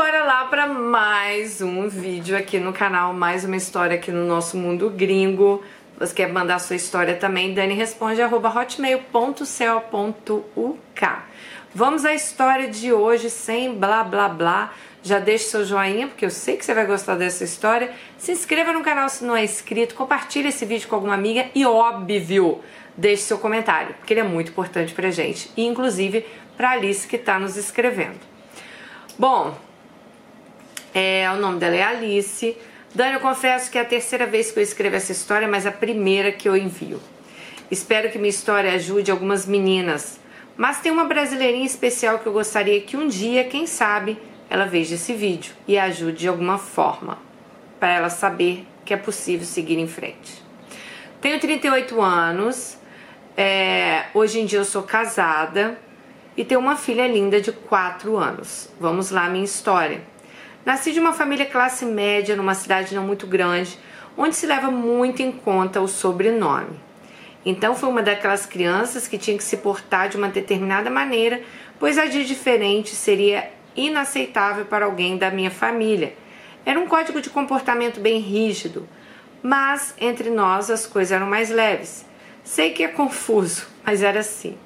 bora lá para mais um vídeo aqui no canal, mais uma história aqui no nosso mundo gringo. Você quer mandar sua história também? Dani responde arroba hotmail.cel.uk. Vamos à história de hoje sem blá blá blá. Já deixe seu joinha, porque eu sei que você vai gostar dessa história. Se inscreva no canal se não é inscrito, compartilhe esse vídeo com alguma amiga e óbvio, deixe seu comentário, porque ele é muito importante pra gente, e inclusive pra Alice que tá nos escrevendo. Bom, é, o nome dela é Alice. Dani, eu confesso que é a terceira vez que eu escrevo essa história, mas a primeira que eu envio. Espero que minha história ajude algumas meninas. Mas tem uma brasileirinha especial que eu gostaria que um dia, quem sabe, ela veja esse vídeo e ajude de alguma forma para ela saber que é possível seguir em frente. Tenho 38 anos, é, hoje em dia eu sou casada e tenho uma filha linda de 4 anos. Vamos lá, minha história. Nasci de uma família classe média numa cidade não muito grande, onde se leva muito em conta o sobrenome. Então foi uma daquelas crianças que tinha que se portar de uma determinada maneira, pois agir diferente seria inaceitável para alguém da minha família. Era um código de comportamento bem rígido, mas entre nós as coisas eram mais leves. Sei que é confuso, mas era assim.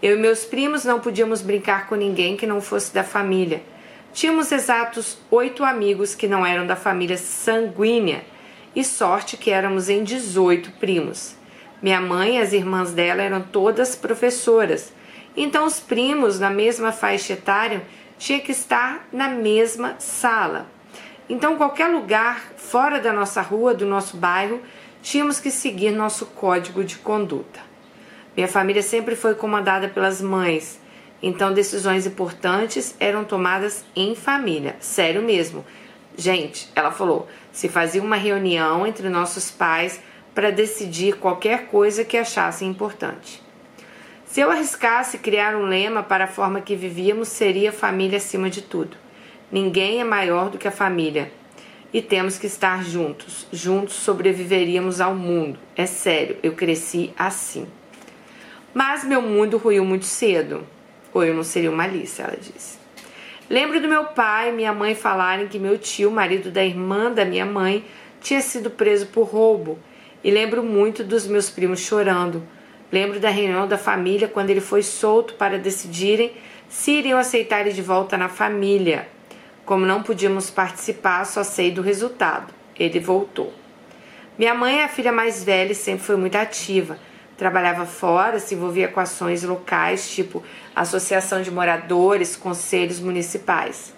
Eu e meus primos não podíamos brincar com ninguém que não fosse da família. Tínhamos exatos oito amigos que não eram da família sanguínea, e sorte que éramos em 18 primos. Minha mãe e as irmãs dela eram todas professoras, então os primos na mesma faixa etária tinham que estar na mesma sala. Então, qualquer lugar fora da nossa rua, do nosso bairro, tínhamos que seguir nosso código de conduta. Minha família sempre foi comandada pelas mães, então decisões importantes eram tomadas em família, sério mesmo. Gente, ela falou, se fazia uma reunião entre nossos pais para decidir qualquer coisa que achassem importante. Se eu arriscasse criar um lema para a forma que vivíamos, seria família acima de tudo. Ninguém é maior do que a família. E temos que estar juntos. Juntos sobreviveríamos ao mundo. É sério, eu cresci assim. Mas meu mundo ruiu muito cedo. Eu não seria uma Alice, ela disse. Lembro do meu pai e minha mãe falarem que meu tio, marido da irmã da minha mãe, tinha sido preso por roubo. E lembro muito dos meus primos chorando. Lembro da reunião da família quando ele foi solto para decidirem se iriam aceitar ele de volta na família. Como não podíamos participar, só sei do resultado. Ele voltou. Minha mãe é a filha mais velha e sempre foi muito ativa. Trabalhava fora, se envolvia com ações locais, tipo associação de moradores, conselhos municipais,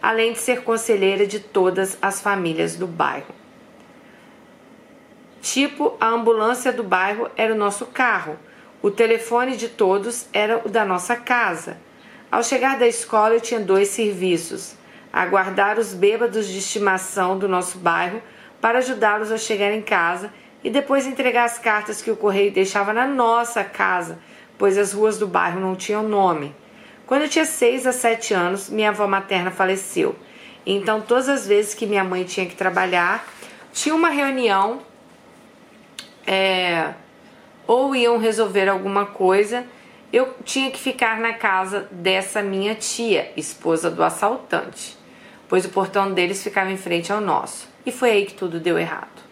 além de ser conselheira de todas as famílias do bairro. Tipo, a ambulância do bairro era o nosso carro, o telefone de todos era o da nossa casa. Ao chegar da escola, eu tinha dois serviços: aguardar os bêbados de estimação do nosso bairro para ajudá-los a chegar em casa e depois entregar as cartas que o correio deixava na nossa casa, pois as ruas do bairro não tinham nome. Quando eu tinha seis a sete anos, minha avó materna faleceu. Então, todas as vezes que minha mãe tinha que trabalhar, tinha uma reunião, é, ou iam resolver alguma coisa, eu tinha que ficar na casa dessa minha tia, esposa do assaltante, pois o portão deles ficava em frente ao nosso. E foi aí que tudo deu errado.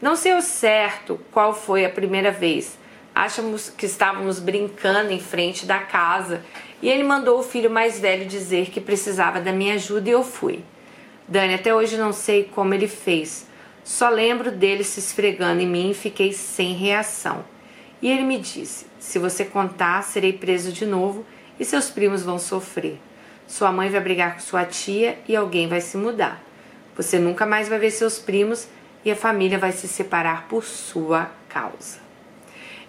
Não sei ao certo qual foi a primeira vez. Achamos que estávamos brincando em frente da casa e ele mandou o filho mais velho dizer que precisava da minha ajuda e eu fui. Dani, até hoje não sei como ele fez. Só lembro dele se esfregando em mim e fiquei sem reação. E ele me disse: Se você contar, serei preso de novo e seus primos vão sofrer. Sua mãe vai brigar com sua tia e alguém vai se mudar. Você nunca mais vai ver seus primos e a família vai se separar por sua causa.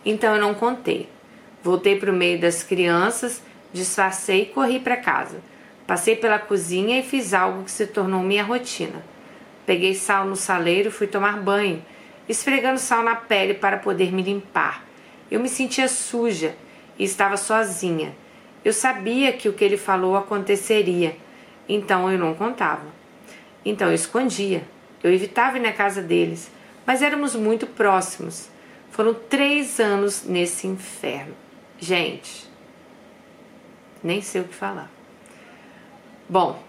Então eu não contei. Voltei para o meio das crianças, disfarcei e corri para casa. Passei pela cozinha e fiz algo que se tornou minha rotina. Peguei sal no saleiro e fui tomar banho, esfregando sal na pele para poder me limpar. Eu me sentia suja e estava sozinha. Eu sabia que o que ele falou aconteceria, então eu não contava. Então eu escondia. Eu evitava ir na casa deles, mas éramos muito próximos. Foram três anos nesse inferno. Gente, nem sei o que falar. Bom,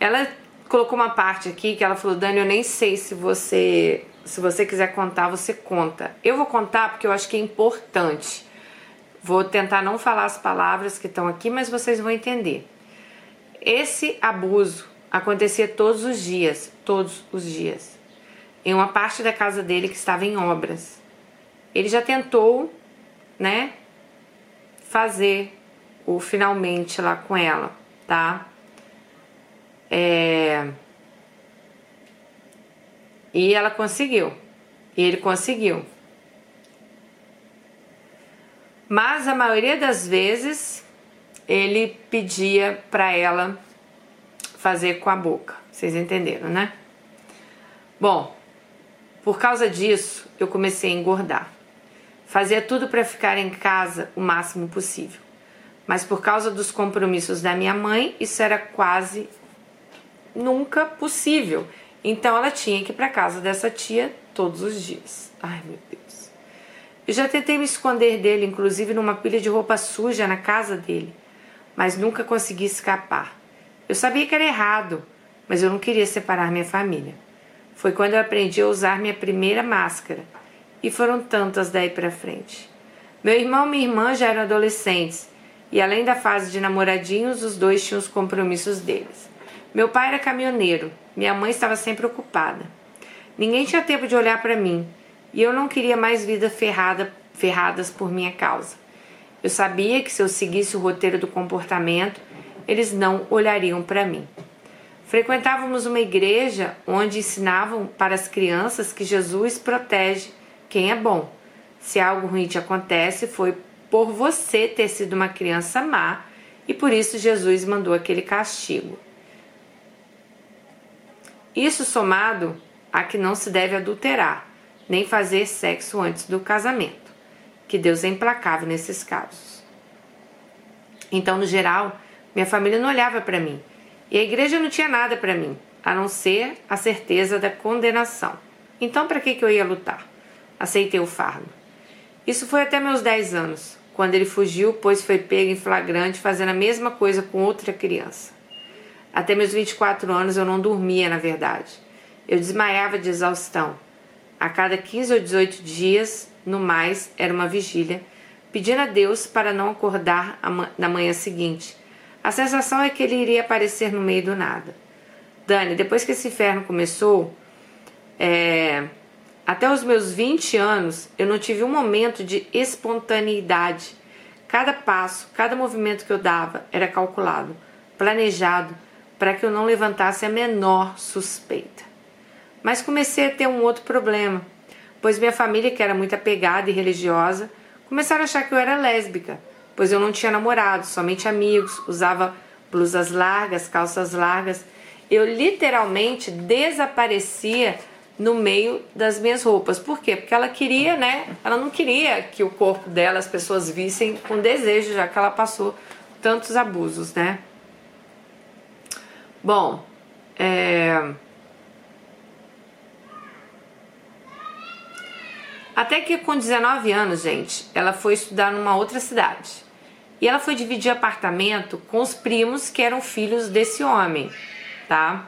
ela colocou uma parte aqui que ela falou: Dani, eu nem sei se você se você quiser contar, você conta. Eu vou contar porque eu acho que é importante. Vou tentar não falar as palavras que estão aqui, mas vocês vão entender. Esse abuso acontecia todos os dias, todos os dias, em uma parte da casa dele que estava em obras. Ele já tentou, né, fazer o finalmente lá com ela, tá? É... E ela conseguiu. E ele conseguiu. Mas a maioria das vezes ele pedia para ela fazer com a boca. Vocês entenderam, né? Bom, por causa disso, eu comecei a engordar. Fazia tudo para ficar em casa o máximo possível. Mas por causa dos compromissos da minha mãe, isso era quase nunca possível. Então ela tinha que ir para casa dessa tia todos os dias. Ai, meu Deus. Eu já tentei me esconder dele, inclusive numa pilha de roupa suja na casa dele, mas nunca consegui escapar. Eu sabia que era errado, mas eu não queria separar minha família. Foi quando eu aprendi a usar minha primeira máscara, e foram tantas daí para frente. Meu irmão e minha irmã já eram adolescentes, e além da fase de namoradinhos, os dois tinham os compromissos deles. Meu pai era caminhoneiro, minha mãe estava sempre ocupada. Ninguém tinha tempo de olhar para mim, e eu não queria mais vidas ferrada, ferradas por minha causa. Eu sabia que se eu seguisse o roteiro do comportamento, eles não olhariam para mim. Frequentávamos uma igreja onde ensinavam para as crianças que Jesus protege quem é bom. Se algo ruim te acontece, foi por você ter sido uma criança má e por isso Jesus mandou aquele castigo. Isso somado a que não se deve adulterar, nem fazer sexo antes do casamento, que Deus é implacável nesses casos. Então, no geral, minha família não olhava para mim e a igreja não tinha nada para mim, a não ser a certeza da condenação. Então, para que, que eu ia lutar? Aceitei o fardo. Isso foi até meus 10 anos, quando ele fugiu, pois foi pego em flagrante fazendo a mesma coisa com outra criança. Até meus 24 anos eu não dormia, na verdade. Eu desmaiava de exaustão. A cada 15 ou 18 dias, no mais, era uma vigília, pedindo a Deus para não acordar na manhã seguinte a sensação é que ele iria aparecer no meio do nada. Dani, depois que esse inferno começou, é, até os meus 20 anos, eu não tive um momento de espontaneidade. Cada passo, cada movimento que eu dava era calculado, planejado, para que eu não levantasse a menor suspeita. Mas comecei a ter um outro problema, pois minha família, que era muito apegada e religiosa, começaram a achar que eu era lésbica pois eu não tinha namorado, somente amigos, usava blusas largas, calças largas. Eu literalmente desaparecia no meio das minhas roupas. Por quê? Porque ela queria, né? Ela não queria que o corpo dela as pessoas vissem com desejo, já que ela passou tantos abusos, né? Bom, é... Até que com 19 anos, gente, ela foi estudar numa outra cidade. E ela foi dividir apartamento com os primos que eram filhos desse homem, tá?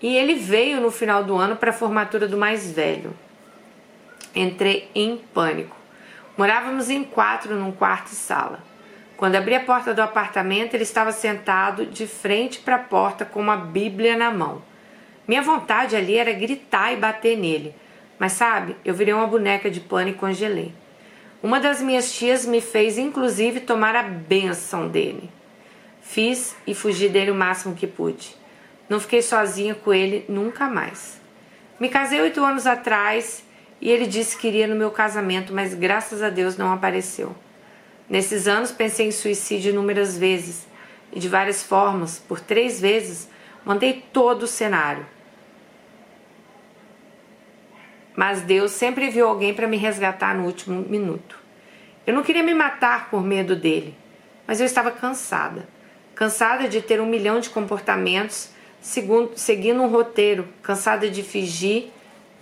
E ele veio no final do ano para a formatura do mais velho. Entrei em pânico. Morávamos em quatro num quarto e sala. Quando abri a porta do apartamento, ele estava sentado de frente para a porta com uma Bíblia na mão. Minha vontade ali era gritar e bater nele, mas sabe, eu virei uma boneca de pano e congelei. Uma das minhas tias me fez inclusive tomar a benção dele. Fiz e fugi dele o máximo que pude. Não fiquei sozinha com ele nunca mais. Me casei oito anos atrás e ele disse que iria no meu casamento, mas graças a Deus não apareceu. Nesses anos pensei em suicídio inúmeras vezes e de várias formas. Por três vezes mandei todo o cenário. Mas Deus sempre viu alguém para me resgatar no último minuto. Eu não queria me matar por medo dele, mas eu estava cansada. Cansada de ter um milhão de comportamentos segundo, seguindo um roteiro, cansada de fingir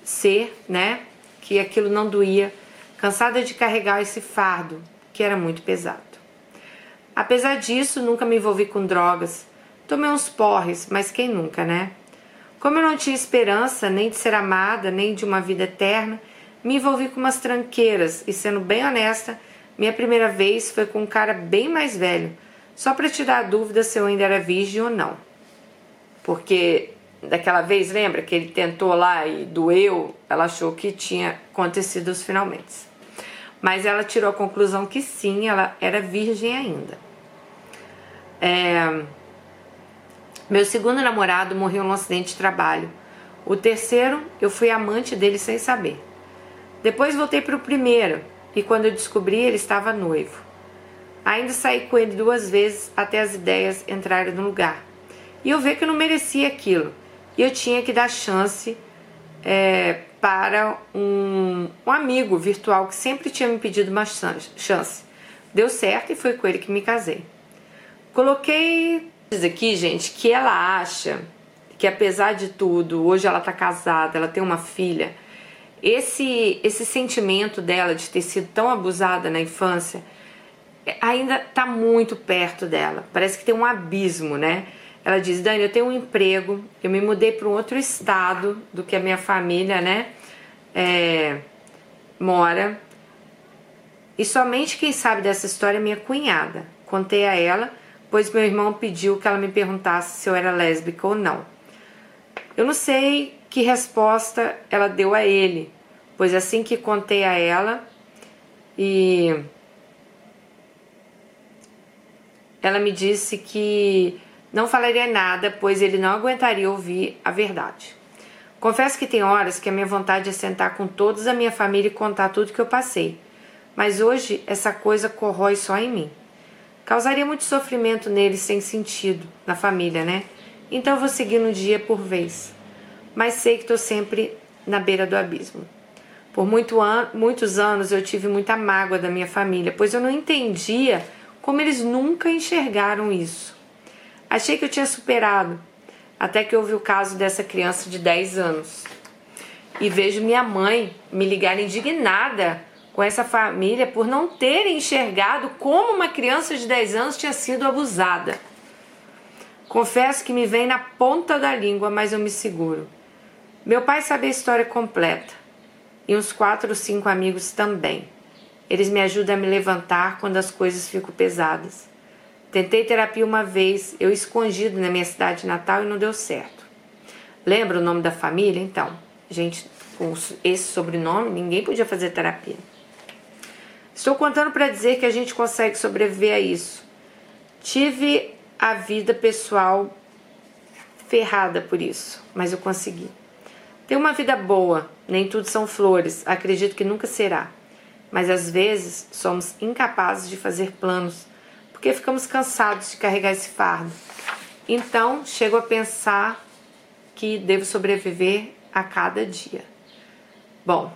ser, né, que aquilo não doía, cansada de carregar esse fardo que era muito pesado. Apesar disso, nunca me envolvi com drogas. Tomei uns porres, mas quem nunca, né? Como eu não tinha esperança nem de ser amada, nem de uma vida eterna, me envolvi com umas tranqueiras e, sendo bem honesta, minha primeira vez foi com um cara bem mais velho, só para tirar a dúvida se eu ainda era virgem ou não. Porque daquela vez, lembra que ele tentou lá e doeu, ela achou que tinha acontecido os finalmente. Mas ela tirou a conclusão que sim, ela era virgem ainda. É... Meu segundo namorado morreu num acidente de trabalho. O terceiro, eu fui amante dele sem saber. Depois voltei para o primeiro e quando eu descobri, ele estava noivo. Ainda saí com ele duas vezes até as ideias entrarem no lugar. E eu vi que eu não merecia aquilo. E eu tinha que dar chance é, para um, um amigo virtual que sempre tinha me pedido uma chance. Deu certo e foi com ele que me casei. Coloquei diz aqui, gente, que ela acha que apesar de tudo, hoje ela tá casada, ela tem uma filha, esse esse sentimento dela de ter sido tão abusada na infância ainda tá muito perto dela. Parece que tem um abismo, né? Ela diz: Dani, eu tenho um emprego, eu me mudei para um outro estado do que a minha família, né? É, mora. E somente quem sabe dessa história é minha cunhada. Contei a ela, pois meu irmão pediu que ela me perguntasse se eu era lésbica ou não. Eu não sei que resposta ela deu a ele, pois assim que contei a ela e ela me disse que não falaria nada, pois ele não aguentaria ouvir a verdade. Confesso que tem horas que a minha vontade é sentar com todos a minha família e contar tudo que eu passei, mas hoje essa coisa corrói só em mim. Causaria muito sofrimento neles sem sentido, na família, né? Então vou seguindo um dia por vez. Mas sei que estou sempre na beira do abismo. Por muito an muitos anos eu tive muita mágoa da minha família, pois eu não entendia como eles nunca enxergaram isso. Achei que eu tinha superado, até que houve o caso dessa criança de 10 anos. E vejo minha mãe me ligar indignada com essa família por não terem enxergado como uma criança de 10 anos tinha sido abusada. Confesso que me vem na ponta da língua, mas eu me seguro. Meu pai sabe a história completa e uns quatro ou cinco amigos também. Eles me ajudam a me levantar quando as coisas ficam pesadas. Tentei terapia uma vez, eu escondido na minha cidade natal e não deu certo. Lembra o nome da família? Então, gente com esse sobrenome, ninguém podia fazer terapia. Estou contando para dizer que a gente consegue sobreviver a isso. Tive a vida pessoal ferrada por isso, mas eu consegui. Tenho uma vida boa, nem tudo são flores, acredito que nunca será. Mas às vezes somos incapazes de fazer planos porque ficamos cansados de carregar esse fardo. Então, chego a pensar que devo sobreviver a cada dia. Bom,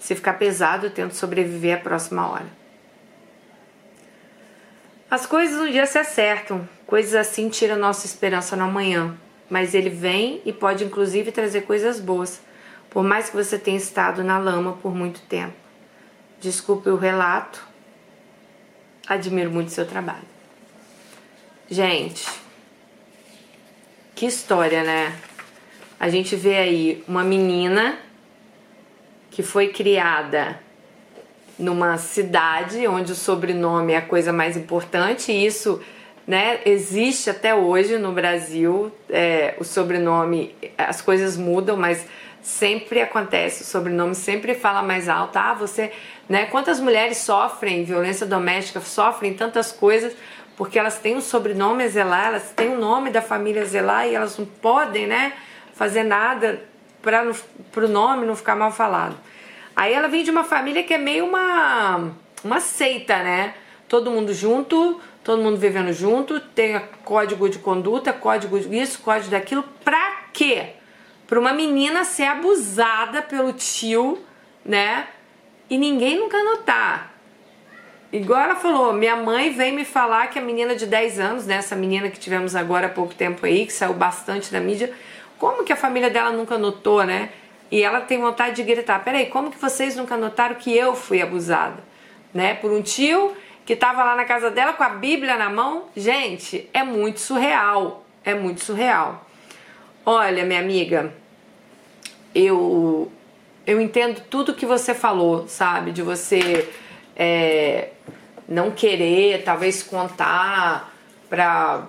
se ficar pesado, eu tento sobreviver a próxima hora. As coisas um dia se acertam, coisas assim tiram nossa esperança no amanhã, mas ele vem e pode inclusive trazer coisas boas, por mais que você tenha estado na lama por muito tempo. Desculpe o relato, Admiro muito seu trabalho. Gente, que história, né? A gente vê aí uma menina que foi criada numa cidade onde o sobrenome é a coisa mais importante, e isso né, existe até hoje no Brasil. É, o sobrenome, as coisas mudam, mas sempre acontece, o sobrenome sempre fala mais alto. Ah, você, né? Quantas mulheres sofrem violência doméstica, sofrem tantas coisas porque elas têm um sobrenome a zelar, elas têm o nome da família a zelar e elas não podem, né, fazer nada para o nome não ficar mal falado. Aí ela vem de uma família que é meio uma uma seita, né? Todo mundo junto, todo mundo vivendo junto, tem código de conduta, código disso, código daquilo, pra quê? para uma menina ser abusada pelo tio, né? E ninguém nunca notar. Igual ela falou, minha mãe vem me falar que a menina de 10 anos, né, essa menina que tivemos agora há pouco tempo aí, que saiu bastante da mídia, como que a família dela nunca notou, né? E ela tem vontade de gritar: peraí, como que vocês nunca notaram que eu fui abusada, né? Por um tio que estava lá na casa dela com a Bíblia na mão. Gente, é muito surreal. É muito surreal. Olha, minha amiga, eu eu entendo tudo que você falou, sabe? De você é, não querer, talvez contar para,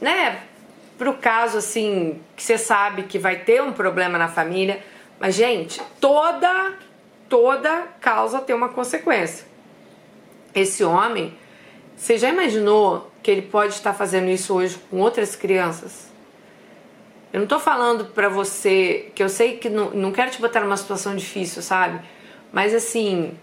né? Pro caso assim que você sabe que vai ter um problema na família, mas gente, toda toda causa tem uma consequência. Esse homem, você já imaginou que ele pode estar fazendo isso hoje com outras crianças? Eu não tô falando pra você, que eu sei que não, não quero te botar numa situação difícil, sabe? Mas assim,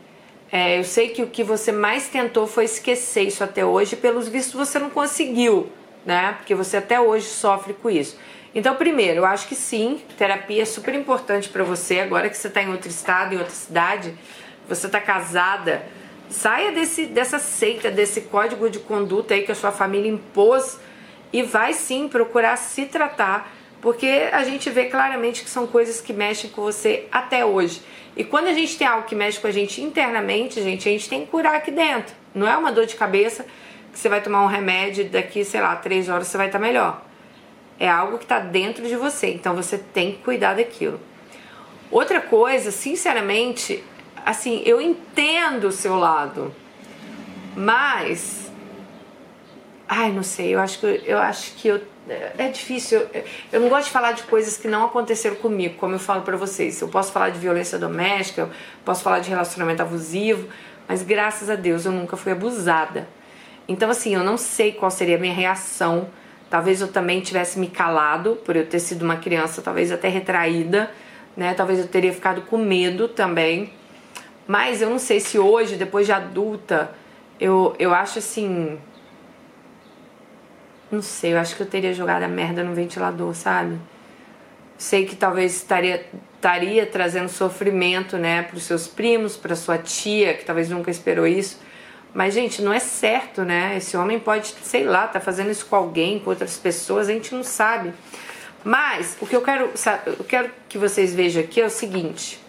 é, eu sei que o que você mais tentou foi esquecer isso até hoje, pelos vistos você não conseguiu, né? Porque você até hoje sofre com isso. Então, primeiro, eu acho que sim, terapia é super importante para você. Agora que você está em outro estado, em outra cidade, você está casada, saia desse, dessa seita, desse código de conduta aí que a sua família impôs e vai sim procurar se tratar porque a gente vê claramente que são coisas que mexem com você até hoje. E quando a gente tem algo que mexe com a gente internamente, gente, a gente tem que curar aqui dentro. Não é uma dor de cabeça que você vai tomar um remédio daqui, sei lá, três horas você vai estar melhor. É algo que está dentro de você, então você tem que cuidar daquilo. Outra coisa, sinceramente, assim, eu entendo o seu lado, mas. Ai, não sei, eu acho que eu, eu acho que eu é difícil. Eu não gosto de falar de coisas que não aconteceram comigo, como eu falo para vocês. Eu posso falar de violência doméstica, eu posso falar de relacionamento abusivo, mas graças a Deus eu nunca fui abusada. Então, assim, eu não sei qual seria a minha reação. Talvez eu também tivesse me calado por eu ter sido uma criança, talvez até retraída, né? Talvez eu teria ficado com medo também. Mas eu não sei se hoje, depois de adulta, eu, eu acho assim não sei, eu acho que eu teria jogado a merda no ventilador, sabe? Sei que talvez estaria, estaria trazendo sofrimento, né, para os seus primos, para sua tia, que talvez nunca esperou isso. Mas, gente, não é certo, né? Esse homem pode, sei lá, tá fazendo isso com alguém, com outras pessoas, a gente não sabe. Mas o que eu quero, eu quero que vocês vejam aqui é o seguinte: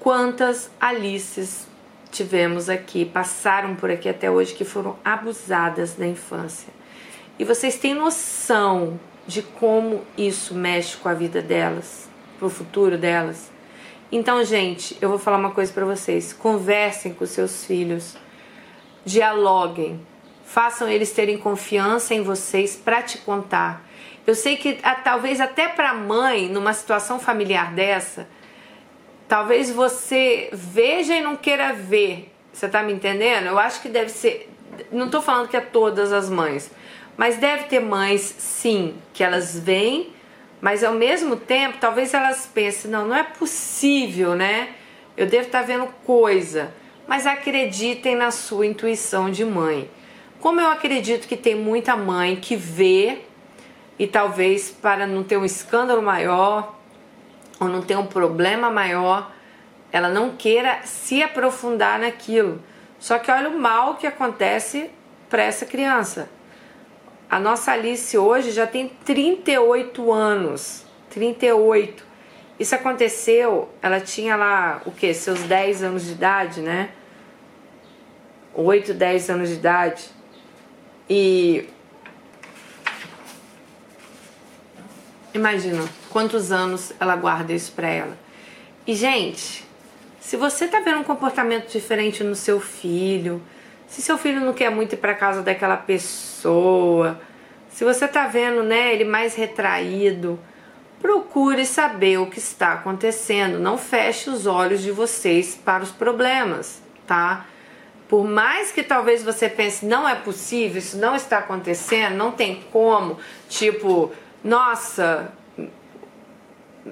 quantas Alices tivemos aqui, passaram por aqui até hoje, que foram abusadas na infância. E vocês têm noção de como isso mexe com a vida delas, pro futuro delas? Então, gente, eu vou falar uma coisa para vocês: conversem com seus filhos, dialoguem, façam eles terem confiança em vocês para te contar. Eu sei que talvez até para mãe, numa situação familiar dessa, Talvez você veja e não queira ver. Você tá me entendendo? Eu acho que deve ser. Não tô falando que é todas as mães, mas deve ter mães, sim, que elas veem, mas ao mesmo tempo, talvez elas pensem: não, não é possível, né? Eu devo estar tá vendo coisa. Mas acreditem na sua intuição de mãe. Como eu acredito que tem muita mãe que vê e talvez para não ter um escândalo maior, ou não tem um problema maior, ela não queira se aprofundar naquilo. Só que olha o mal que acontece para essa criança. A nossa Alice hoje já tem 38 anos. 38. Isso aconteceu, ela tinha lá o que? Seus 10 anos de idade, né? 8, 10 anos de idade. E imagina quantos anos ela guarda isso pra ela. E, gente, se você tá vendo um comportamento diferente no seu filho, se seu filho não quer muito ir pra casa daquela pessoa, se você tá vendo, né, ele mais retraído, procure saber o que está acontecendo. Não feche os olhos de vocês para os problemas, tá? Por mais que talvez você pense, não é possível, isso não está acontecendo, não tem como, tipo, nossa,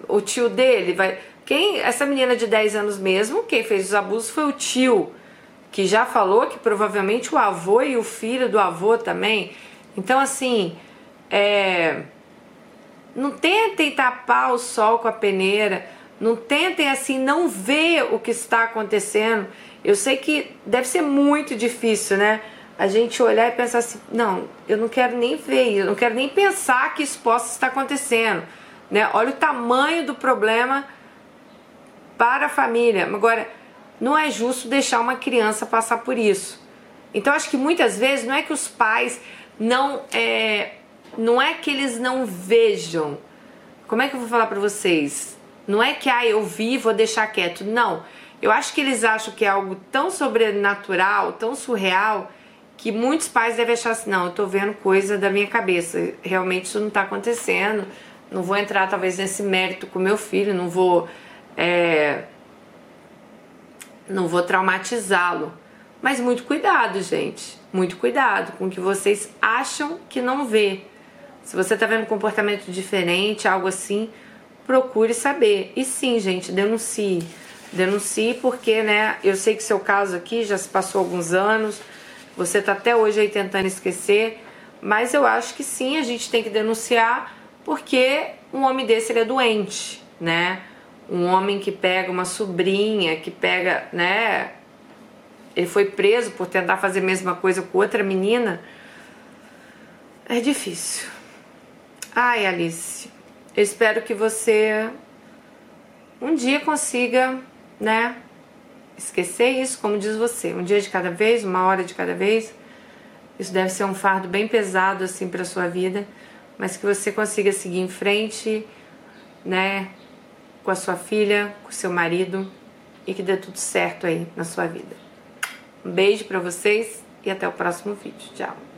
o tio dele vai. Quem essa menina de 10 anos mesmo, quem fez os abusos foi o tio, que já falou que provavelmente o avô e o filho do avô também. Então assim, é, não tentem tapar o sol com a peneira, não tentem assim não ver o que está acontecendo. Eu sei que deve ser muito difícil, né? A gente olhar e pensar assim, não, eu não quero nem ver, eu não quero nem pensar que isso possa estar acontecendo. Né? Olha o tamanho do problema para a família. Agora, não é justo deixar uma criança passar por isso. Então acho que muitas vezes não é que os pais não é, não é que eles não vejam. Como é que eu vou falar para vocês? Não é que ah, eu vi, vou deixar quieto. Não. Eu acho que eles acham que é algo tão sobrenatural, tão surreal, que muitos pais devem achar assim: não, eu tô vendo coisa da minha cabeça. Realmente isso não tá acontecendo. Não vou entrar, talvez, nesse mérito com meu filho, não vou. É, não vou traumatizá-lo. Mas muito cuidado, gente. Muito cuidado com o que vocês acham que não vê. Se você tá vendo um comportamento diferente, algo assim, procure saber. E sim, gente, denuncie. Denuncie porque, né, eu sei que seu caso aqui já se passou alguns anos, você tá até hoje aí tentando esquecer, mas eu acho que sim, a gente tem que denunciar porque um homem desse ele é doente, né? Um homem que pega uma sobrinha, que pega, né, ele foi preso por tentar fazer a mesma coisa com outra menina. É difícil. Ai, Alice, eu espero que você um dia consiga, né, esquecer isso, como diz você, um dia de cada vez, uma hora de cada vez. Isso deve ser um fardo bem pesado assim para sua vida, mas que você consiga seguir em frente, né, com a sua filha, com o seu marido e que dê tudo certo aí na sua vida. Um beijo para vocês e até o próximo vídeo. Tchau.